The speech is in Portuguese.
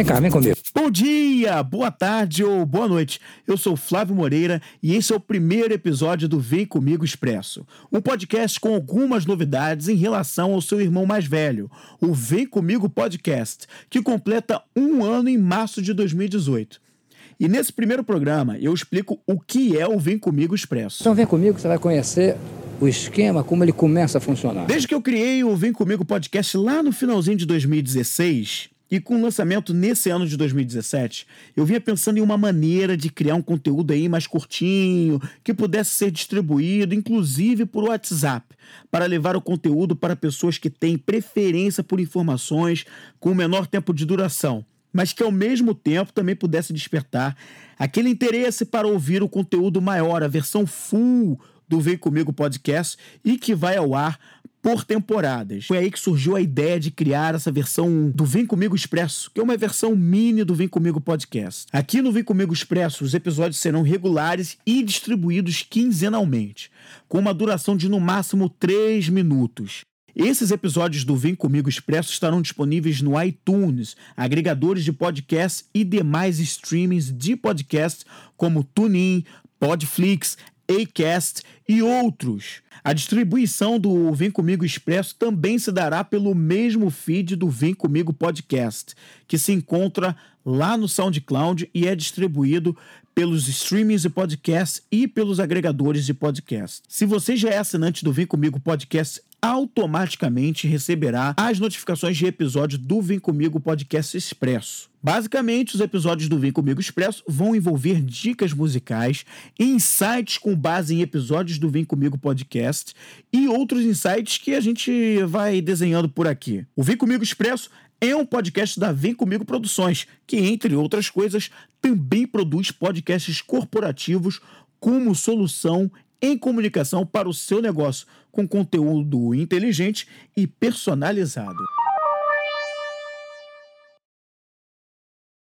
Vem cá, vem comigo. Bom dia, boa tarde ou boa noite. Eu sou Flávio Moreira e esse é o primeiro episódio do Vem Comigo Expresso, um podcast com algumas novidades em relação ao seu irmão mais velho, o Vem Comigo Podcast, que completa um ano em março de 2018. E nesse primeiro programa eu explico o que é o Vem Comigo Expresso. Então vem comigo você vai conhecer o esquema, como ele começa a funcionar. Desde que eu criei o Vem Comigo Podcast lá no finalzinho de 2016, e com o lançamento nesse ano de 2017, eu vinha pensando em uma maneira de criar um conteúdo aí mais curtinho, que pudesse ser distribuído, inclusive por WhatsApp, para levar o conteúdo para pessoas que têm preferência por informações com menor tempo de duração, mas que ao mesmo tempo também pudesse despertar aquele interesse para ouvir o conteúdo maior, a versão full do Vem Comigo Podcast e que vai ao ar por temporadas. Foi aí que surgiu a ideia de criar essa versão do Vem Comigo Expresso, que é uma versão mini do Vem Comigo Podcast. Aqui no Vem Comigo Expresso, os episódios serão regulares e distribuídos quinzenalmente, com uma duração de no máximo 3 minutos. Esses episódios do Vem Comigo Expresso estarão disponíveis no iTunes, agregadores de podcast e demais streamings de podcast como TuneIn, Podflix, Acast e outros. A distribuição do Vem Comigo Expresso também se dará pelo mesmo feed do Vem Comigo Podcast, que se encontra lá no SoundCloud e é distribuído pelos streamings de podcast e pelos agregadores de podcast. Se você já é assinante do Vem Comigo Podcast, automaticamente receberá as notificações de episódio do Vem Comigo Podcast Expresso. Basicamente, os episódios do Vem Comigo Expresso vão envolver dicas musicais, insights com base em episódios do Vem Comigo Podcast e outros insights que a gente vai desenhando por aqui. O Vem Comigo Expresso é um podcast da Vem Comigo Produções, que, entre outras coisas, também produz podcasts corporativos como solução em comunicação para o seu negócio, com conteúdo inteligente e personalizado.